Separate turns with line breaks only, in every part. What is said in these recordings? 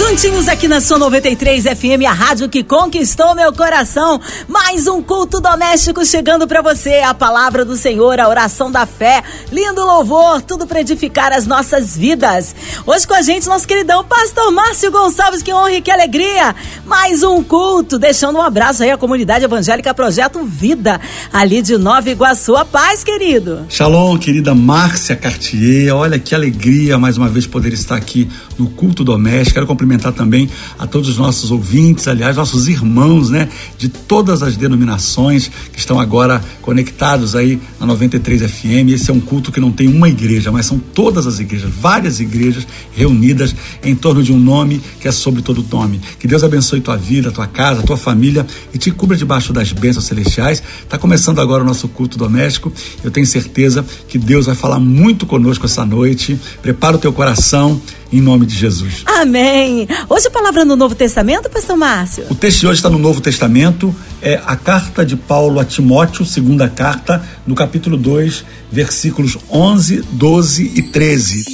Juntinhos aqui na sua 93 FM, a rádio que conquistou meu coração. Mais um culto doméstico chegando para você. A palavra do Senhor, a oração da fé, lindo louvor, tudo para edificar as nossas vidas. Hoje com a gente, nosso queridão Pastor Márcio Gonçalves, que honra e que alegria. Mais um culto, deixando um abraço aí à comunidade evangélica Projeto Vida, ali de Nova Iguaçu. A paz, querido.
Shalom, querida Márcia Cartier. Olha que alegria mais uma vez poder estar aqui no culto doméstico. Quero cumprimentar também a todos os nossos ouvintes, aliás, nossos irmãos, né, de todas as denominações que estão agora conectados aí na 93 FM. Esse é um culto que não tem uma igreja, mas são todas as igrejas, várias igrejas reunidas em torno de um nome que é sobre todo nome. Que Deus abençoe tua vida, tua casa, tua família e te cubra debaixo das bênçãos celestiais. Está começando agora o nosso culto doméstico. Eu tenho certeza que Deus vai falar muito conosco essa noite. Prepara o teu coração em nome de Jesus.
Amém. Hoje a palavra no Novo Testamento, pastor Márcio?
O texto de hoje está no Novo Testamento, é a carta de Paulo a Timóteo, segunda carta, no capítulo 2, versículos 11, 12 e 13.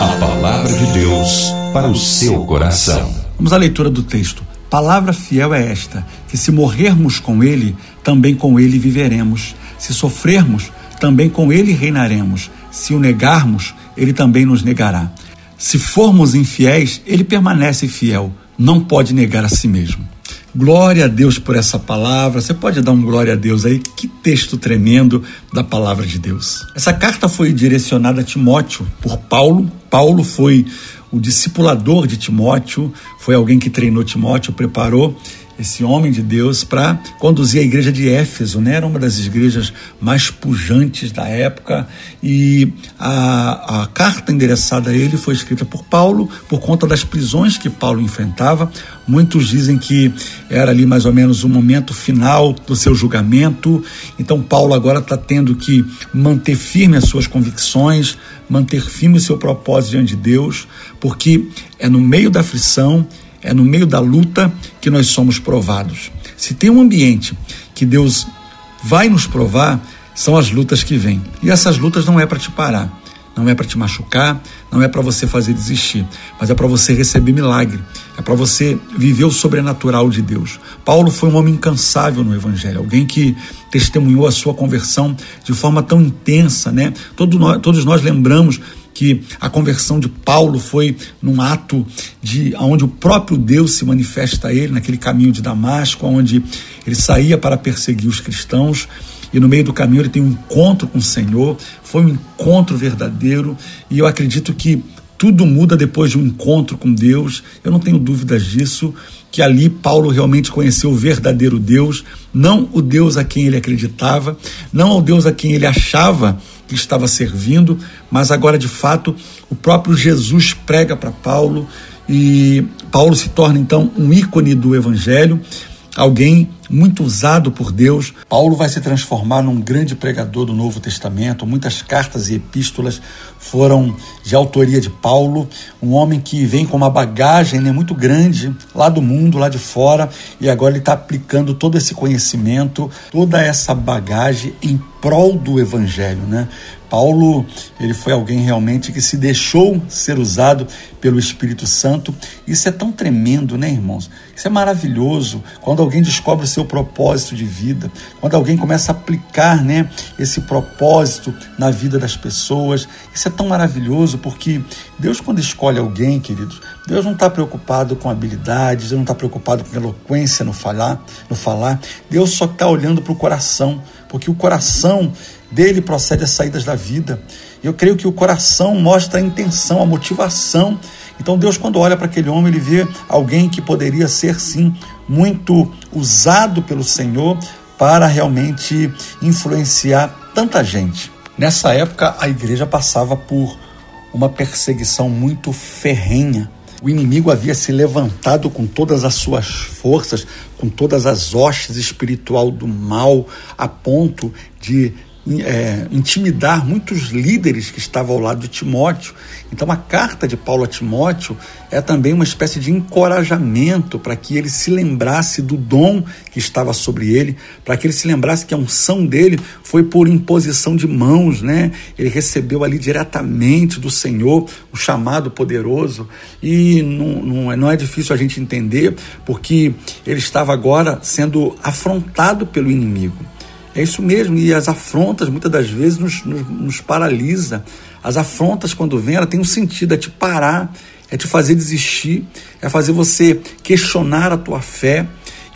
A palavra de Deus para o seu coração.
Vamos à leitura do texto. Palavra fiel é esta: que se morrermos com ele, também com ele viveremos. Se sofrermos, também com ele reinaremos. Se o negarmos, ele também nos negará. Se formos infiéis, ele permanece fiel, não pode negar a si mesmo. Glória a Deus por essa palavra. Você pode dar um glória a Deus aí? Que texto tremendo da palavra de Deus. Essa carta foi direcionada a Timóteo por Paulo. Paulo foi o discipulador de Timóteo, foi alguém que treinou Timóteo, preparou esse homem de Deus para conduzir a igreja de Éfeso, né? Era uma das igrejas mais pujantes da época e a, a carta endereçada a ele foi escrita por Paulo por conta das prisões que Paulo enfrentava. Muitos dizem que era ali mais ou menos o momento final do seu julgamento. Então Paulo agora está tendo que manter firme as suas convicções, manter firme o seu propósito diante de Deus, porque é no meio da aflição é no meio da luta que nós somos provados. Se tem um ambiente que Deus vai nos provar, são as lutas que vêm. E essas lutas não é para te parar, não é para te machucar, não é para você fazer desistir, mas é para você receber milagre, é para você viver o sobrenatural de Deus. Paulo foi um homem incansável no Evangelho, alguém que testemunhou a sua conversão de forma tão intensa, né? Todos nós, todos nós lembramos que a conversão de Paulo foi num ato de onde o próprio Deus se manifesta a ele naquele caminho de Damasco, onde ele saía para perseguir os cristãos e no meio do caminho ele tem um encontro com o Senhor, foi um encontro verdadeiro e eu acredito que tudo muda depois de um encontro com Deus. Eu não tenho dúvidas disso, que ali Paulo realmente conheceu o verdadeiro Deus, não o Deus a quem ele acreditava, não ao Deus a quem ele achava que estava servindo, mas agora de fato o próprio Jesus prega para Paulo e Paulo se torna então um ícone do evangelho, alguém muito usado por Deus. Paulo vai se transformar num grande pregador do Novo Testamento. Muitas cartas e epístolas foram de autoria de Paulo, um homem que vem com uma bagagem né, muito grande lá do mundo, lá de fora, e agora ele está aplicando todo esse conhecimento, toda essa bagagem em prol do Evangelho, né? Paulo, ele foi alguém realmente que se deixou ser usado pelo Espírito Santo. Isso é tão tremendo, né, irmãos? Isso é maravilhoso quando alguém descobre o seu propósito de vida, quando alguém começa a aplicar, né, esse propósito na vida das pessoas. Isso é tão maravilhoso porque Deus, quando escolhe alguém, queridos, Deus não está preocupado com habilidades, Deus não está preocupado com eloquência no falar, no falar. Deus só está olhando para o coração, porque o coração dele procede as saídas da vida. Eu creio que o coração mostra a intenção, a motivação. Então Deus, quando olha para aquele homem, ele vê alguém que poderia ser, sim, muito usado pelo Senhor para realmente influenciar tanta gente. Nessa época, a igreja passava por uma perseguição muito ferrenha. O inimigo havia se levantado com todas as suas forças, com todas as hostes espiritual do mal, a ponto de é, intimidar muitos líderes que estavam ao lado de Timóteo. Então, a carta de Paulo a Timóteo é também uma espécie de encorajamento para que ele se lembrasse do dom que estava sobre ele, para que ele se lembrasse que a unção dele foi por imposição de mãos, né? Ele recebeu ali diretamente do Senhor o chamado poderoso e não, não, é, não é difícil a gente entender, porque ele estava agora sendo afrontado pelo inimigo. É isso mesmo, e as afrontas muitas das vezes nos, nos, nos paralisa. As afrontas, quando vêm, ela tem um sentido, é te parar, é te fazer desistir, é fazer você questionar a tua fé.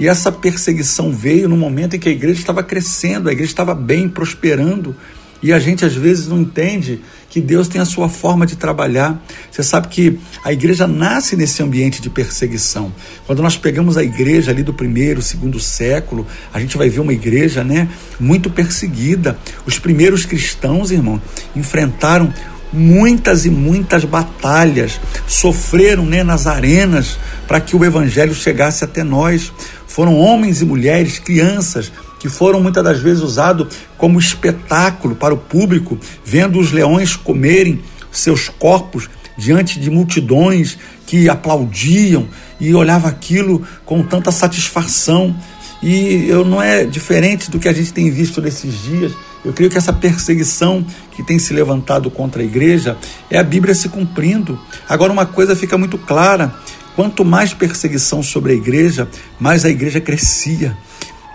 E essa perseguição veio no momento em que a igreja estava crescendo, a igreja estava bem, prosperando. E a gente às vezes não entende que Deus tem a sua forma de trabalhar. Você sabe que a igreja nasce nesse ambiente de perseguição. Quando nós pegamos a igreja ali do primeiro, segundo século, a gente vai ver uma igreja, né, muito perseguida. Os primeiros cristãos, irmão, enfrentaram muitas e muitas batalhas, sofreram né, nas arenas para que o evangelho chegasse até nós. Foram homens e mulheres, crianças, que foram muitas das vezes usados como espetáculo para o público, vendo os leões comerem seus corpos diante de multidões que aplaudiam e olhava aquilo com tanta satisfação. E eu não é diferente do que a gente tem visto nesses dias. Eu creio que essa perseguição que tem se levantado contra a igreja é a Bíblia se cumprindo. Agora, uma coisa fica muito clara: quanto mais perseguição sobre a igreja, mais a igreja crescia.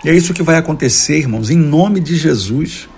E é isso que vai acontecer, irmãos, em nome de Jesus.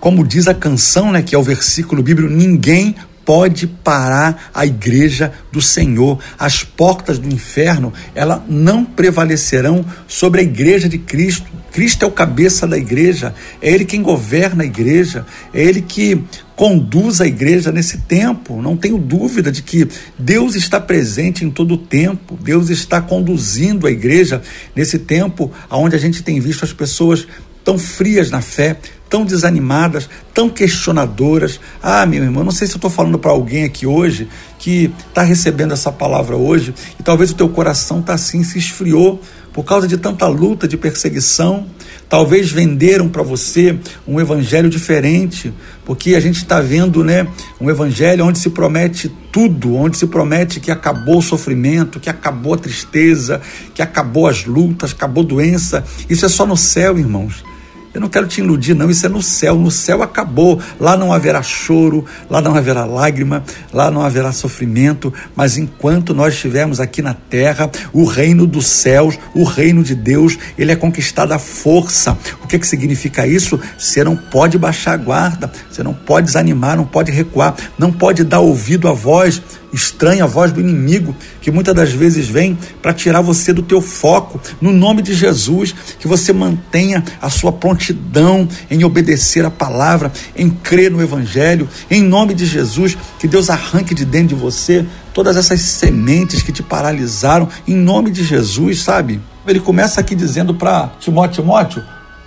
Como diz a canção, né, que é o versículo bíblico, ninguém pode parar a igreja do Senhor. As portas do inferno, ela não prevalecerão sobre a igreja de Cristo. Cristo é o cabeça da igreja, é ele quem governa a igreja, é ele que conduz a igreja nesse tempo. Não tenho dúvida de que Deus está presente em todo o tempo. Deus está conduzindo a igreja nesse tempo onde a gente tem visto as pessoas tão frias na fé, tão desanimadas, tão questionadoras. Ah, meu irmão, não sei se eu estou falando para alguém aqui hoje que está recebendo essa palavra hoje e talvez o teu coração está assim, se esfriou por causa de tanta luta, de perseguição. Talvez venderam para você um evangelho diferente, porque a gente está vendo né, um evangelho onde se promete tudo, onde se promete que acabou o sofrimento, que acabou a tristeza, que acabou as lutas, acabou a doença. Isso é só no céu, irmãos. Eu não quero te iludir, não. Isso é no céu. No céu acabou. Lá não haverá choro, lá não haverá lágrima, lá não haverá sofrimento. Mas enquanto nós estivermos aqui na terra, o reino dos céus, o reino de Deus, ele é conquistado à força. O que, que significa isso? Você não pode baixar a guarda, você não pode desanimar, não pode recuar, não pode dar ouvido à voz estranha, a voz do inimigo, que muitas das vezes vem para tirar você do teu foco. No nome de Jesus, que você mantenha a sua prontidão em obedecer a palavra, em crer no evangelho. Em nome de Jesus, que Deus arranque de dentro de você todas essas sementes que te paralisaram, em nome de Jesus, sabe? Ele começa aqui dizendo para Timóteo, Timóteo,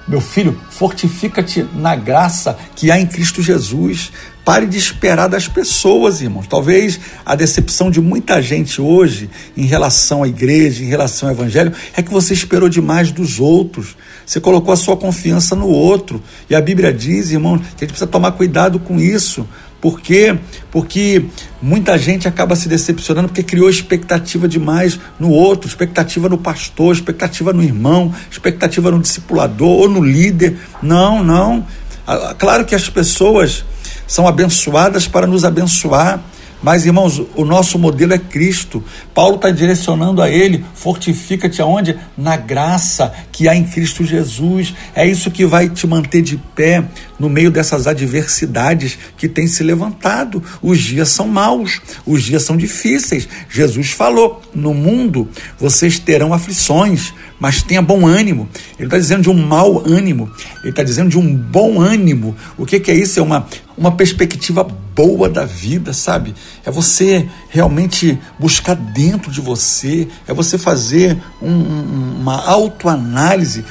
meu filho, fortifica-te na graça que há em Cristo Jesus. Pare de esperar das pessoas, irmãos. Talvez a decepção de muita gente hoje em relação à igreja, em relação ao evangelho, é que você esperou demais dos outros. Você colocou a sua confiança no outro. E a Bíblia diz, irmão, que a gente precisa tomar cuidado com isso. Por quê? Porque muita gente acaba se decepcionando porque criou expectativa demais no outro, expectativa no pastor, expectativa no irmão, expectativa no discipulador ou no líder. Não, não. Claro que as pessoas são abençoadas para nos abençoar. Mas, irmãos, o nosso modelo é Cristo. Paulo está direcionando a ele: fortifica-te aonde? Na graça que há em Cristo Jesus. É isso que vai te manter de pé no meio dessas adversidades que têm se levantado. Os dias são maus, os dias são difíceis. Jesus falou: no mundo vocês terão aflições, mas tenha bom ânimo. Ele está dizendo de um mau ânimo, ele está dizendo de um bom ânimo. O que, que é isso? É uma, uma perspectiva boa da vida, sabe? É você realmente buscar dentro de você, é você fazer um, uma autoanálise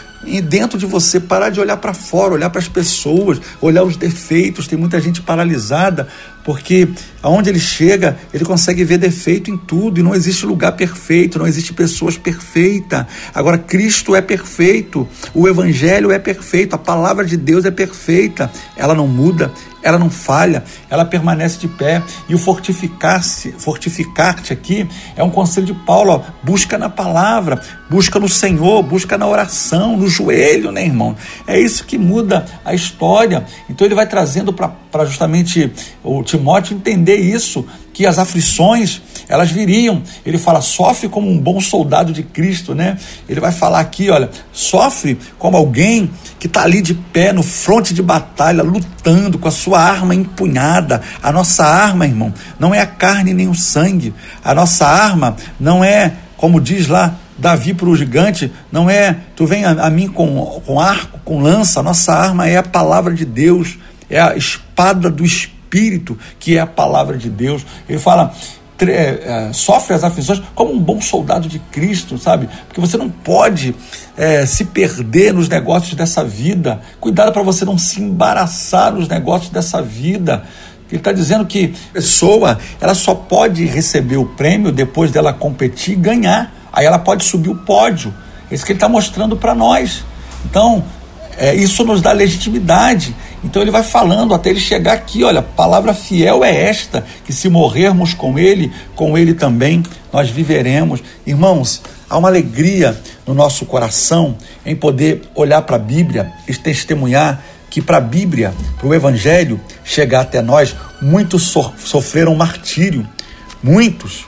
dentro de você, parar de olhar para fora, olhar para as pessoas, olhar os defeitos. Tem muita gente paralisada porque aonde ele chega, ele consegue ver defeito em tudo e não existe lugar perfeito, não existe pessoas perfeitas. Agora, Cristo é perfeito, o Evangelho é perfeito, a palavra de Deus é perfeita, ela não muda, ela não falha, ela permanece de pé. E o fortificar-se, fortificar-te aqui é um conselho de Paulo, ó, busca na palavra, busca no Senhor, busca na oração, no joelho, né, irmão? É isso que muda a história. Então ele vai trazendo para justamente o Timóteo entender isso, que as aflições elas viriam. Ele fala, sofre como um bom soldado de Cristo, né? Ele vai falar aqui, olha, sofre como alguém que está ali de pé no fronte de batalha, lutando com a sua arma empunhada. A nossa arma, irmão, não é a carne nem o sangue. A nossa arma não é, como diz lá Davi para o gigante, não é tu vem a, a, mim com, com arco, com lança. Nossa arma é a palavra de Deus, é a espada do Espírito Espírito, que é a palavra de Deus. Ele fala, é, é, sofre as aflições como um bom soldado de Cristo, sabe? Porque você não pode é, se perder nos negócios dessa vida. Cuidado para você não se embaraçar nos negócios dessa vida. Ele está dizendo que a pessoa ela só pode receber o prêmio depois dela competir e ganhar. Aí ela pode subir o pódio. É isso que ele está mostrando para nós. Então, é, isso nos dá legitimidade. Então ele vai falando até ele chegar aqui, olha, palavra fiel é esta, que se morrermos com ele, com ele também nós viveremos. Irmãos, há uma alegria no nosso coração em poder olhar para a Bíblia e testemunhar que para a Bíblia, para o Evangelho chegar até nós, muitos so sofreram martírio, muitos,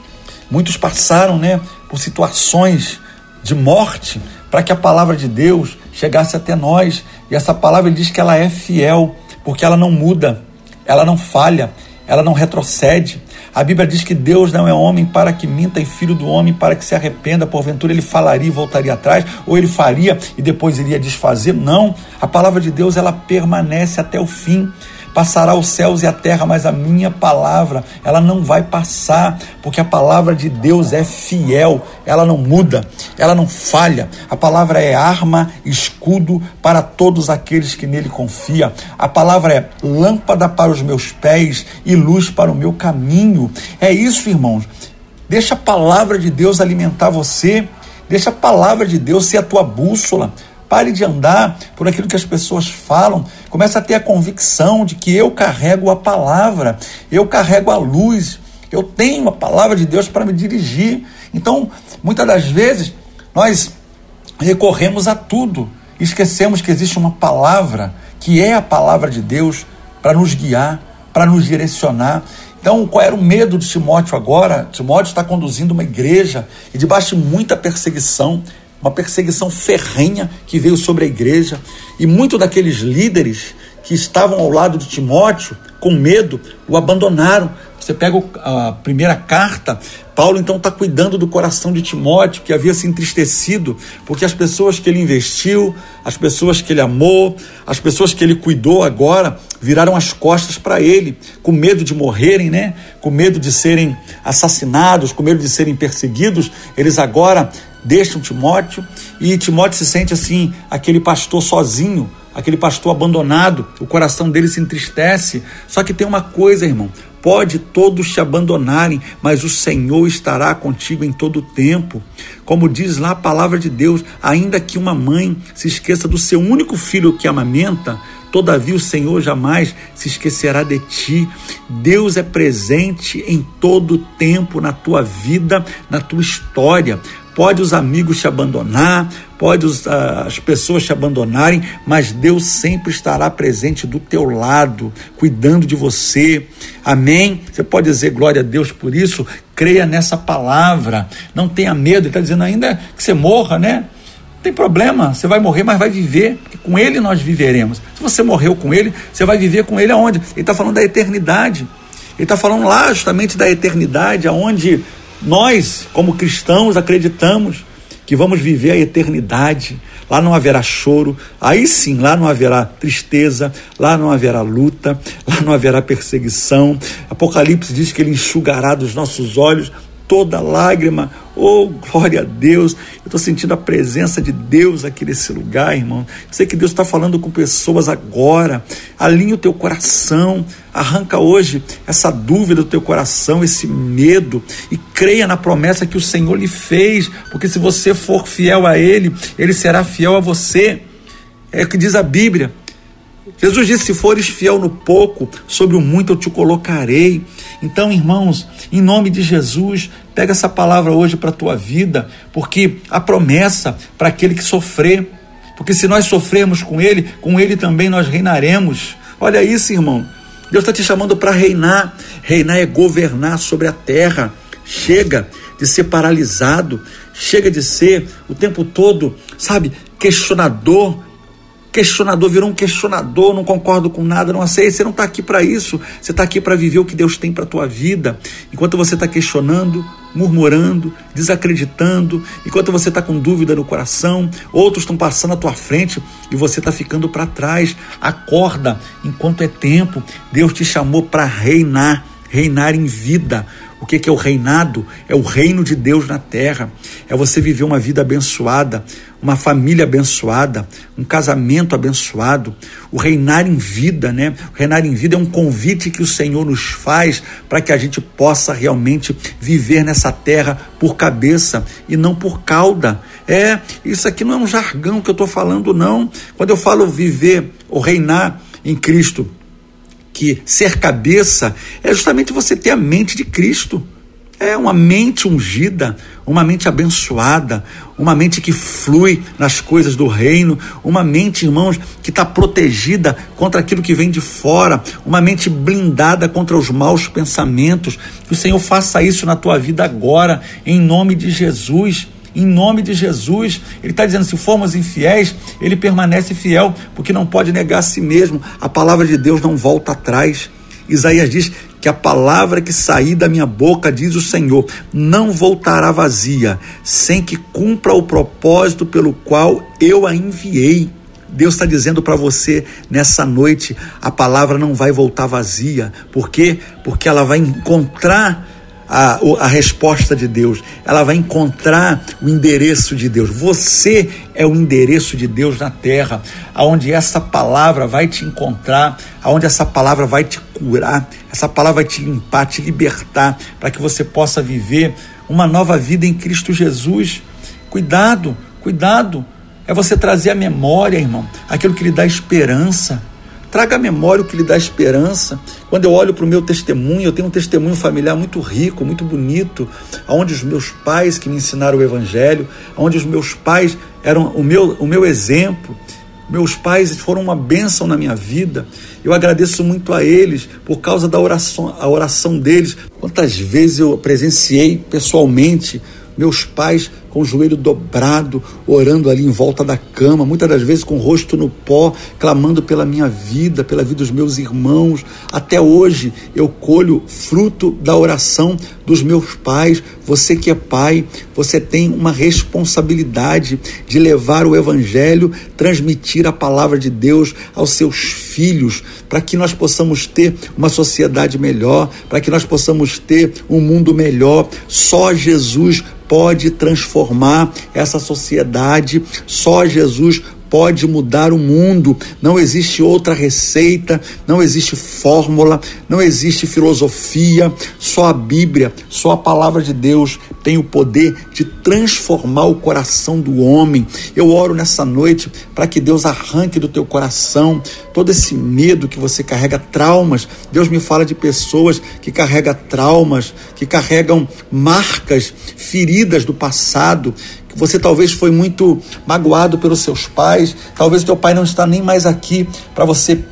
muitos passaram, né, por situações de morte para que a palavra de Deus chegasse até nós. E essa palavra diz que ela é fiel, porque ela não muda, ela não falha, ela não retrocede. A Bíblia diz que Deus não é homem para que minta e filho do homem para que se arrependa. Porventura ele falaria e voltaria atrás, ou ele faria e depois iria desfazer. Não, a palavra de Deus ela permanece até o fim. Passará os céus e a terra, mas a minha palavra, ela não vai passar, porque a palavra de Deus é fiel, ela não muda, ela não falha. A palavra é arma, escudo para todos aqueles que nele confiam. A palavra é lâmpada para os meus pés e luz para o meu caminho. É isso, irmãos. Deixa a palavra de Deus alimentar você. Deixa a palavra de Deus ser a tua bússola. Pare de andar por aquilo que as pessoas falam. Comece a ter a convicção de que eu carrego a palavra, eu carrego a luz, eu tenho a palavra de Deus para me dirigir. Então, muitas das vezes, nós recorremos a tudo. Esquecemos que existe uma palavra, que é a palavra de Deus, para nos guiar, para nos direcionar. Então, qual era o medo de Timóteo agora? Timóteo está conduzindo uma igreja e debaixo de muita perseguição, uma perseguição ferrenha que veio sobre a igreja, e muitos daqueles líderes que estavam ao lado de Timóteo, com medo, o abandonaram. Você pega a primeira carta, Paulo então está cuidando do coração de Timóteo, que havia se entristecido, porque as pessoas que ele investiu, as pessoas que ele amou, as pessoas que ele cuidou agora, viraram as costas para ele, com medo de morrerem, né? com medo de serem assassinados, com medo de serem perseguidos, eles agora deixam Timóteo e Timóteo se sente assim, aquele pastor sozinho, aquele pastor abandonado, o coração dele se entristece. Só que tem uma coisa, irmão: pode todos te abandonarem, mas o Senhor estará contigo em todo o tempo. Como diz lá a palavra de Deus, ainda que uma mãe se esqueça do seu único filho que amamenta, Todavia o Senhor jamais se esquecerá de ti. Deus é presente em todo o tempo na tua vida, na tua história. Pode os amigos te abandonar, pode os, uh, as pessoas te abandonarem, mas Deus sempre estará presente do teu lado, cuidando de você. Amém? Você pode dizer glória a Deus por isso? Creia nessa palavra. Não tenha medo. Ele está dizendo ainda que você morra, né? Não tem problema, você vai morrer, mas vai viver, porque com ele nós viveremos. Se você morreu com ele, você vai viver com ele aonde? Ele está falando da eternidade. Ele está falando lá justamente da eternidade, aonde nós, como cristãos, acreditamos que vamos viver a eternidade. Lá não haverá choro, aí sim, lá não haverá tristeza, lá não haverá luta, lá não haverá perseguição. Apocalipse diz que ele enxugará dos nossos olhos toda lágrima. Oh, glória a Deus. Eu estou sentindo a presença de Deus aqui nesse lugar, irmão. Sei que Deus está falando com pessoas agora. Alinhe o teu coração. Arranca hoje essa dúvida do teu coração, esse medo. E creia na promessa que o Senhor lhe fez. Porque se você for fiel a Ele, Ele será fiel a você. É o que diz a Bíblia. Jesus disse: Se fores fiel no pouco, sobre o muito eu te colocarei. Então, irmãos, em nome de Jesus, pega essa palavra hoje para a tua vida, porque a promessa para aquele que sofrer, porque se nós sofrermos com Ele, com Ele também nós reinaremos. Olha isso, irmão. Deus está te chamando para reinar. Reinar é governar sobre a terra. Chega de ser paralisado, chega de ser o tempo todo, sabe, questionador, questionador, virou um questionador, não concordo com nada, não aceito. Você não está aqui para isso. Você está aqui para viver o que Deus tem para a tua vida. Enquanto você está questionando, murmurando, desacreditando, enquanto você está com dúvida no coração, outros estão passando à tua frente e você está ficando para trás. Acorda enquanto é tempo. Deus te chamou para reinar, reinar em vida. O que é o reinado? É o reino de Deus na terra. É você viver uma vida abençoada, uma família abençoada, um casamento abençoado, o reinar em vida, né? O reinar em vida é um convite que o Senhor nos faz para que a gente possa realmente viver nessa terra por cabeça e não por cauda. É, isso aqui não é um jargão que eu estou falando, não. Quando eu falo viver ou reinar em Cristo, que ser cabeça é justamente você ter a mente de Cristo. É uma mente ungida, uma mente abençoada, uma mente que flui nas coisas do reino, uma mente, irmãos, que está protegida contra aquilo que vem de fora, uma mente blindada contra os maus pensamentos. Que o Senhor faça isso na tua vida agora, em nome de Jesus em nome de Jesus. Ele está dizendo: se formos infiéis, ele permanece fiel, porque não pode negar a si mesmo. A palavra de Deus não volta atrás. Isaías diz que a palavra que sair da minha boca, diz o Senhor, não voltará vazia, sem que cumpra o propósito pelo qual eu a enviei. Deus está dizendo para você nessa noite: a palavra não vai voltar vazia. Por quê? Porque ela vai encontrar a, a resposta de Deus, ela vai encontrar o endereço de Deus. Você é o endereço de Deus na terra, aonde essa palavra vai te encontrar, aonde essa palavra vai te curar, essa palavra vai te limpar, te libertar, para que você possa viver uma nova vida em Cristo Jesus. Cuidado, cuidado. É você trazer a memória, irmão, aquilo que lhe dá esperança. Traga à memória o que lhe dá esperança. Quando eu olho para o meu testemunho, eu tenho um testemunho familiar muito rico, muito bonito, onde os meus pais que me ensinaram o Evangelho, onde os meus pais eram o meu, o meu exemplo. Meus pais foram uma bênção na minha vida. Eu agradeço muito a eles por causa da oração, a oração deles. Quantas vezes eu presenciei pessoalmente meus pais com o joelho dobrado, orando ali em volta da cama, muitas das vezes com o rosto no pó, clamando pela minha vida, pela vida dos meus irmãos. Até hoje eu colho fruto da oração dos meus pais. Você que é pai, você tem uma responsabilidade de levar o evangelho, transmitir a palavra de Deus aos seus filhos, para que nós possamos ter uma sociedade melhor, para que nós possamos ter um mundo melhor. Só Jesus pode transformar essa sociedade, só Jesus pode mudar o mundo. Não existe outra receita, não existe fórmula, não existe filosofia. Só a Bíblia, só a palavra de Deus tem o poder de transformar o coração do homem. Eu oro nessa noite para que Deus arranque do teu coração todo esse medo que você carrega, traumas. Deus me fala de pessoas que carregam traumas, que carregam marcas, feridas do passado, você talvez foi muito magoado pelos seus pais, talvez teu pai não está nem mais aqui para você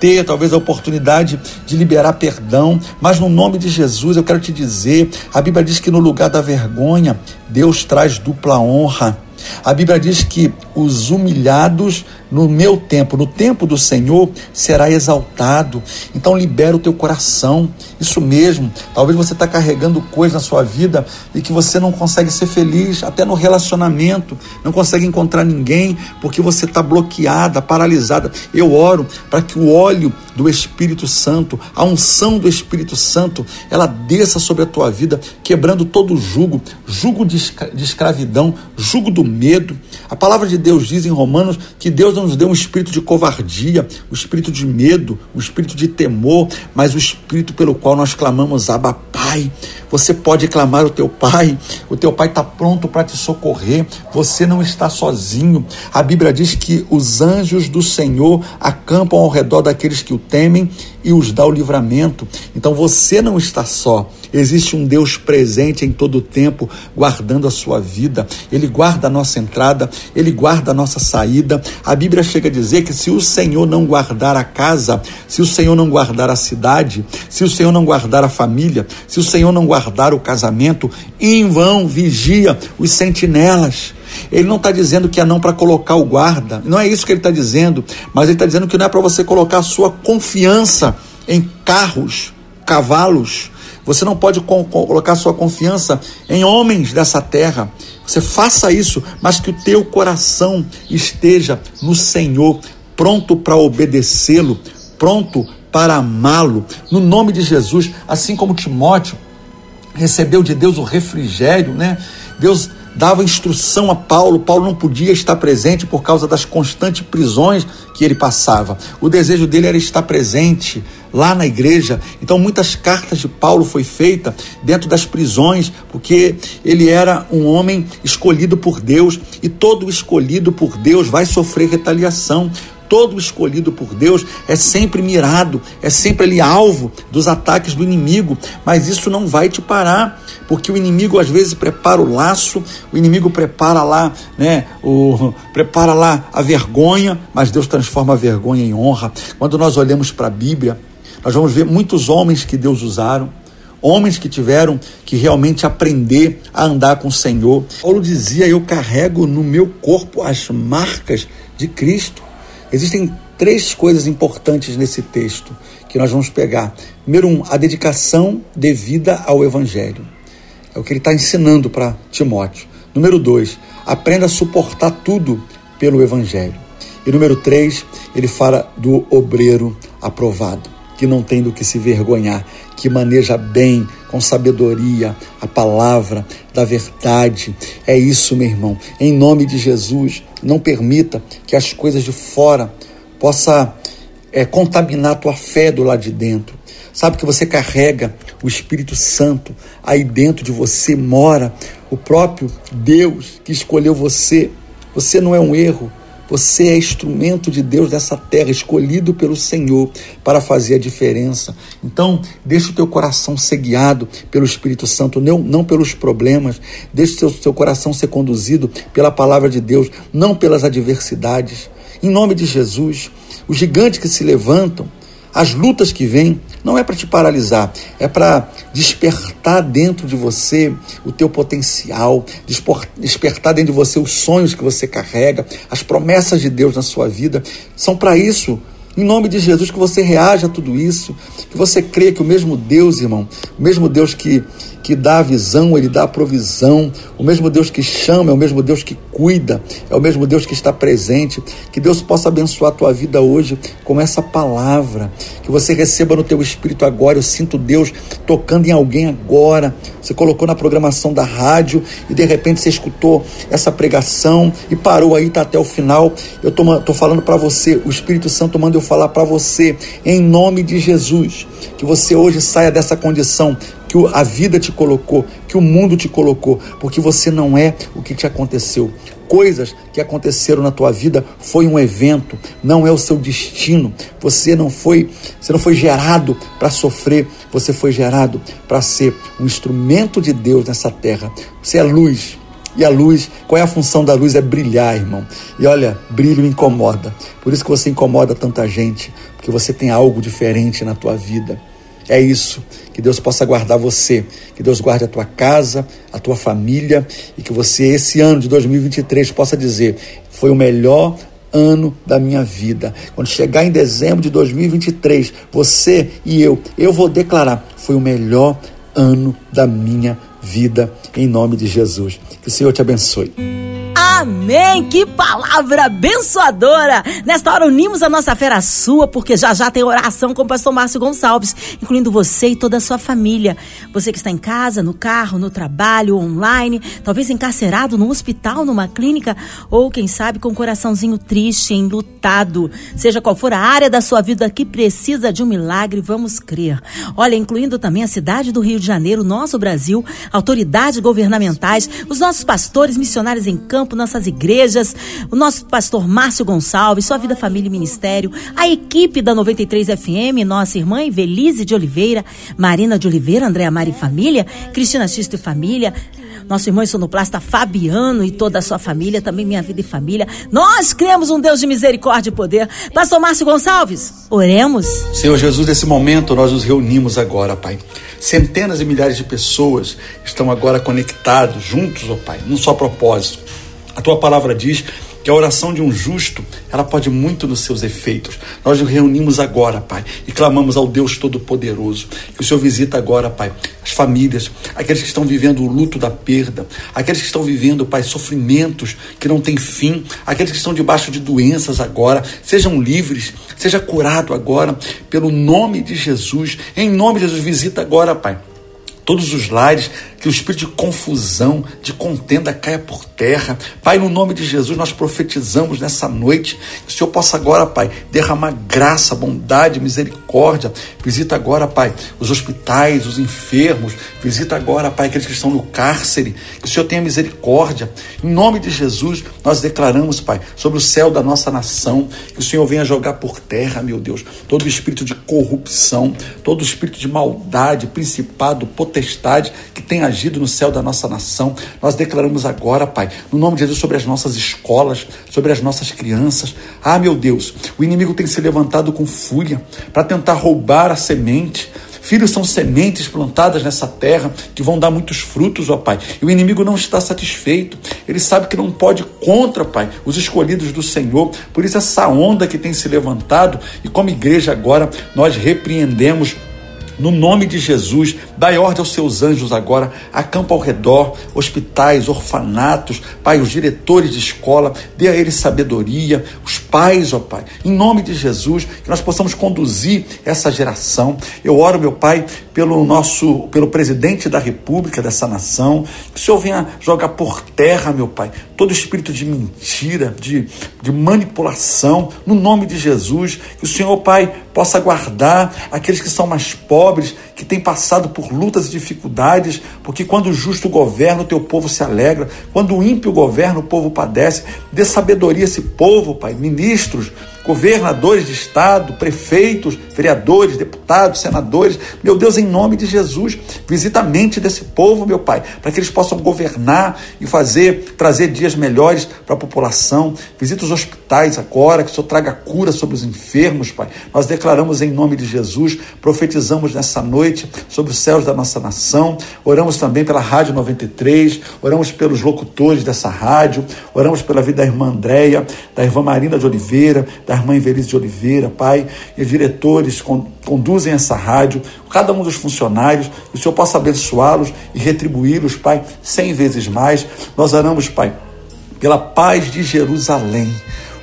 ter talvez a oportunidade de liberar perdão, mas no nome de Jesus eu quero te dizer, a Bíblia diz que no lugar da vergonha, Deus traz dupla honra. A Bíblia diz que os humilhados no meu tempo, no tempo do Senhor, será exaltado. Então libera o teu coração. Isso mesmo. Talvez você está carregando coisas na sua vida e que você não consegue ser feliz, até no relacionamento, não consegue encontrar ninguém porque você está bloqueada, paralisada. Eu oro para que o óleo do Espírito Santo, a unção do Espírito Santo, ela desça sobre a tua vida, quebrando todo o jugo, jugo de escravidão, jugo do medo. A palavra de Deus diz em Romanos que Deus não nos deu um espírito de covardia, o um espírito de medo, o um espírito de temor, mas o espírito pelo qual nós clamamos, Abba Pai. Você pode clamar o teu Pai, o teu Pai está pronto para te socorrer, você não está sozinho. A Bíblia diz que os anjos do Senhor acampam ao redor daqueles que o temem e os dá o livramento. Então você não está só. Existe um Deus presente em todo o tempo, guardando a sua vida. Ele guarda a nossa entrada, ele guarda a nossa saída. A Bíblia chega a dizer que se o Senhor não guardar a casa, se o Senhor não guardar a cidade, se o Senhor não guardar a família, se o Senhor não guardar o casamento, em vão vigia os sentinelas. Ele não está dizendo que é não para colocar o guarda, não é isso que ele está dizendo, mas ele está dizendo que não é para você colocar a sua confiança em carros, cavalos. Você não pode colocar sua confiança em homens dessa terra. Você faça isso, mas que o teu coração esteja no Senhor, pronto para obedecê-lo, pronto para amá-lo. No nome de Jesus, assim como Timóteo recebeu de Deus o refrigério, né? Deus dava instrução a Paulo, Paulo não podia estar presente por causa das constantes prisões que ele passava. O desejo dele era estar presente lá na igreja. Então muitas cartas de Paulo foi feita dentro das prisões, porque ele era um homem escolhido por Deus e todo escolhido por Deus vai sofrer retaliação todo escolhido por Deus é sempre mirado, é sempre ali alvo dos ataques do inimigo, mas isso não vai te parar, porque o inimigo às vezes prepara o laço, o inimigo prepara lá, né, o prepara lá a vergonha, mas Deus transforma a vergonha em honra. Quando nós olhamos para a Bíblia, nós vamos ver muitos homens que Deus usaram, homens que tiveram que realmente aprender a andar com o Senhor. Paulo dizia: Eu carrego no meu corpo as marcas de Cristo. Existem três coisas importantes nesse texto que nós vamos pegar. Número um, a dedicação devida ao Evangelho. É o que ele está ensinando para Timóteo. Número dois, aprenda a suportar tudo pelo Evangelho. E número três, ele fala do obreiro aprovado, que não tem do que se vergonhar, que maneja bem, com sabedoria, a palavra da verdade. É isso, meu irmão. Em nome de Jesus, não permita que as coisas de fora possa é, contaminar a tua fé do lado de dentro. Sabe que você carrega o Espírito Santo aí dentro de você mora o próprio Deus que escolheu você. Você não é um erro, você é instrumento de Deus dessa terra, escolhido pelo Senhor para fazer a diferença. Então, deixa o teu coração ser guiado pelo Espírito Santo, não, não pelos problemas. Deixa o seu, seu coração ser conduzido pela palavra de Deus, não pelas adversidades. Em nome de Jesus, os gigantes que se levantam, as lutas que vêm, não é para te paralisar, é para despertar dentro de você o teu potencial, despertar dentro de você os sonhos que você carrega, as promessas de Deus na sua vida. São para isso em nome de Jesus, que você reaja a tudo isso, que você crê que o mesmo Deus, irmão, o mesmo Deus que, que dá a visão, ele dá a provisão, o mesmo Deus que chama, é o mesmo Deus que cuida, é o mesmo Deus que está presente. Que Deus possa abençoar a tua vida hoje com essa palavra, que você receba no teu espírito agora. Eu sinto Deus tocando em alguém agora. Você colocou na programação da rádio e de repente você escutou essa pregação e parou aí, tá até o final. Eu tô, tô falando para você, o Espírito Santo manda eu falar para você, em nome de Jesus, que você hoje saia dessa condição que a vida te colocou, que o mundo te colocou, porque você não é o que te aconteceu. Coisas que aconteceram na tua vida foi um evento, não é o seu destino. Você não foi, você não foi gerado para sofrer, você foi gerado para ser um instrumento de Deus nessa terra. Você é luz, e a luz, qual é a função da luz? É brilhar, irmão. E olha, brilho incomoda. Por isso que você incomoda tanta gente, porque você tem algo diferente na tua vida. É isso. Que Deus possa guardar você, que Deus guarde a tua casa, a tua família e que você, esse ano de 2023, possa dizer: foi o melhor ano da minha vida. Quando chegar em dezembro de 2023, você e eu, eu vou declarar: foi o melhor ano da minha vida, em nome de Jesus. Que o Senhor te abençoe.
Amém! Que palavra abençoadora! Nesta hora unimos a nossa fé à sua, porque já já tem oração com o pastor Márcio Gonçalves, incluindo você e toda a sua família. Você que está em casa, no carro, no trabalho, online, talvez encarcerado no hospital, numa clínica, ou quem sabe com um coraçãozinho triste, enlutado. Seja qual for a área da sua vida que precisa de um milagre, vamos crer. Olha, incluindo também a cidade do Rio de Janeiro, nosso Brasil, autoridades governamentais, os nossos pastores missionários em campo, nossas igrejas, o nosso pastor Márcio Gonçalves, sua vida, família e ministério, a equipe da 93 FM, nossa irmã Evelise de Oliveira, Marina de Oliveira, Andréa Mari Família, Cristina Xisto e Família, nosso irmão sonoplasta Fabiano e toda a sua família, também minha vida e família. Nós cremos um Deus de misericórdia e poder. Pastor Márcio Gonçalves, oremos.
Senhor Jesus, nesse momento nós nos reunimos agora, Pai. Centenas e milhares de pessoas estão agora conectados, juntos, ó Pai, num só propósito a tua palavra diz que a oração de um justo, ela pode muito nos seus efeitos. Nós nos reunimos agora, Pai, e clamamos ao Deus Todo-Poderoso. Que o Senhor visita agora, Pai, as famílias, aqueles que estão vivendo o luto da perda, aqueles que estão vivendo, Pai, sofrimentos que não têm fim, aqueles que estão debaixo de doenças agora, sejam livres, seja curado agora, pelo nome de Jesus. Em nome de Jesus, visita agora, Pai todos os lares, que o espírito de confusão, de contenda caia por terra. Pai, no nome de Jesus, nós profetizamos nessa noite que o Senhor possa agora, Pai, derramar graça, bondade, misericórdia. Visita agora, Pai, os hospitais, os enfermos. Visita agora, Pai, aqueles que estão no cárcere. Que o Senhor tenha misericórdia. Em nome de Jesus, nós declaramos, Pai, sobre o céu da nossa nação, que o Senhor venha jogar por terra, meu Deus, todo o espírito de corrupção, todo o espírito de maldade, principado, potestade que tem agido no céu da nossa nação. Nós declaramos agora, Pai, no nome de Jesus, sobre as nossas escolas, sobre as nossas crianças. Ah, meu Deus, o inimigo tem se levantado com fúria para tentar roubar a semente. Filhos são sementes plantadas nessa terra que vão dar muitos frutos, ó Pai. E o inimigo não está satisfeito. Ele sabe que não pode contra, Pai, os escolhidos do Senhor. Por isso, essa onda que tem se levantado, e como igreja agora, nós repreendemos no nome de Jesus, dai ordem aos seus anjos agora, acampa ao redor, hospitais, orfanatos, Pai, os diretores de escola, dê a eles sabedoria, os pais, ó Pai, em nome de Jesus, que nós possamos conduzir essa geração. Eu oro, meu Pai, pelo nosso, pelo presidente da República dessa nação, que o Senhor venha jogar por terra, meu Pai, todo espírito de mentira, de, de manipulação, no nome de Jesus, que o Senhor, Pai, possa guardar aqueles que são mais pobres, que têm passado por lutas e dificuldades, porque quando o justo governa, o teu povo se alegra, quando o ímpio governa, o povo padece. Dê sabedoria a esse povo, Pai, ministros, governadores de estado, prefeitos, vereadores, deputados, senadores. Meu Deus, em nome de Jesus, visita a mente desse povo, meu Pai, para que eles possam governar e fazer, trazer dias melhores para a população. Visita os hospitais agora, que o Senhor traga cura sobre os enfermos, Pai. Nós declaramos em nome de Jesus, profetizamos nessa noite sobre os céus da nossa nação. Oramos também pela Rádio 93, oramos pelos locutores dessa rádio, oramos pela vida da irmã Andréia, da irmã Marina de Oliveira, da irmã Invelise de Oliveira, Pai, e diretores conduzem essa rádio, cada um dos funcionários, o Senhor possa abençoá-los e retribuí-los, Pai, cem vezes mais. Nós oramos, Pai, pela paz de Jerusalém.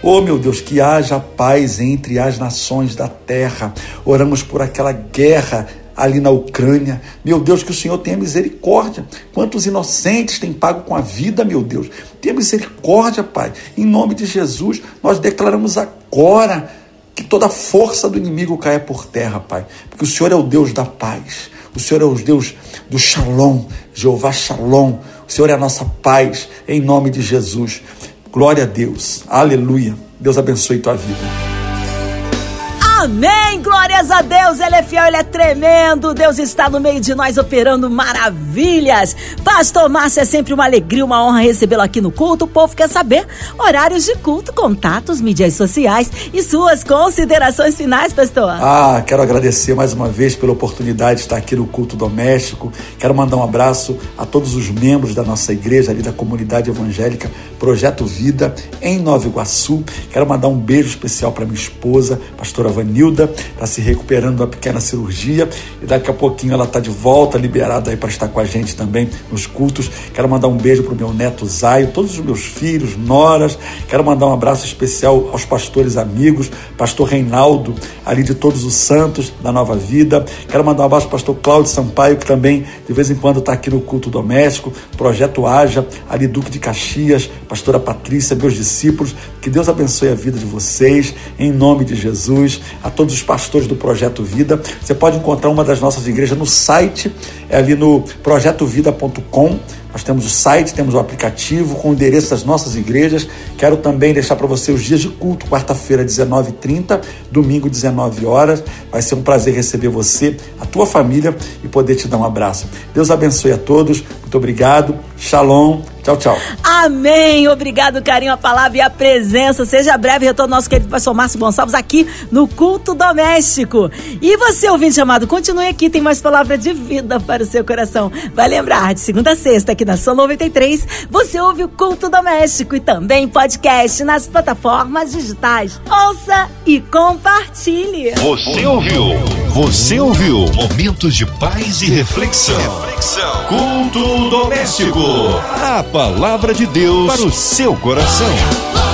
Oh, meu Deus, que haja paz entre as nações da terra. Oramos por aquela guerra ali na Ucrânia. Meu Deus, que o Senhor tenha misericórdia. Quantos inocentes têm pago com a vida, meu Deus. Tenha misericórdia, Pai. Em nome de Jesus, nós declaramos agora que toda força do inimigo caia por terra, Pai. Porque o Senhor é o Deus da paz. O Senhor é o Deus do Shalom, Jeová Shalom. O Senhor é a nossa paz, em nome de Jesus. Glória a Deus. Aleluia. Deus abençoe tua vida.
Amém! Glórias a Deus! Ele é fiel, ele é tremendo. Deus está no meio de nós operando maravilhas. Pastor Márcio, é sempre uma alegria, uma honra recebê-lo aqui no culto. O povo quer saber horários de culto, contatos, mídias sociais e suas considerações finais, pastor.
Ah, quero agradecer mais uma vez pela oportunidade de estar aqui no culto doméstico. Quero mandar um abraço a todos os membros da nossa igreja ali da comunidade evangélica Projeto Vida em Nova Iguaçu. Quero mandar um beijo especial para minha esposa, pastora Vanilda, está se recuperando da pequena cirurgia e daqui a pouquinho ela está de volta, liberada aí para estar com a gente também nos cultos. Quero mandar um beijo para o meu neto Zaio, todos os meus filhos, noras. Quero mandar um abraço especial aos pastores amigos, pastor Reinaldo, ali de todos os santos da Nova Vida. Quero mandar um abraço para o pastor Cláudio Sampaio, que também de vez em quando está aqui no culto doméstico, projeto Haja, ali Duque de Caxias, pastora Patrícia, meus discípulos. Que Deus abençoe a vida de vocês, em nome de Jesus. A todos os pastores do Projeto Vida. Você pode encontrar uma das nossas igrejas no site, ali no projetovida.com. Nós temos o site, temos o aplicativo com o endereço das nossas igrejas. Quero também deixar para você os dias de culto, quarta-feira, 19h30, domingo, 19 horas. Vai ser um prazer receber você, a tua família e poder te dar um abraço. Deus abençoe a todos. Muito obrigado. Shalom. Tchau, tchau.
Amém. Obrigado, carinho, a palavra e a presença. Seja breve retorno nosso querido pastor Márcio Gonçalves aqui no Culto Doméstico. E você, ouvinte amado, continue aqui, tem mais palavra de vida para o seu coração. Vai lembrar, de segunda a sexta, aqui na São 93, você ouve o Culto Doméstico e também podcast nas plataformas digitais. Ouça e compartilhe.
Você ouviu? Você ouviu? Momentos de paz e reflexão. reflexão. Culto Doméstico. A palavra de Deus para o seu coração.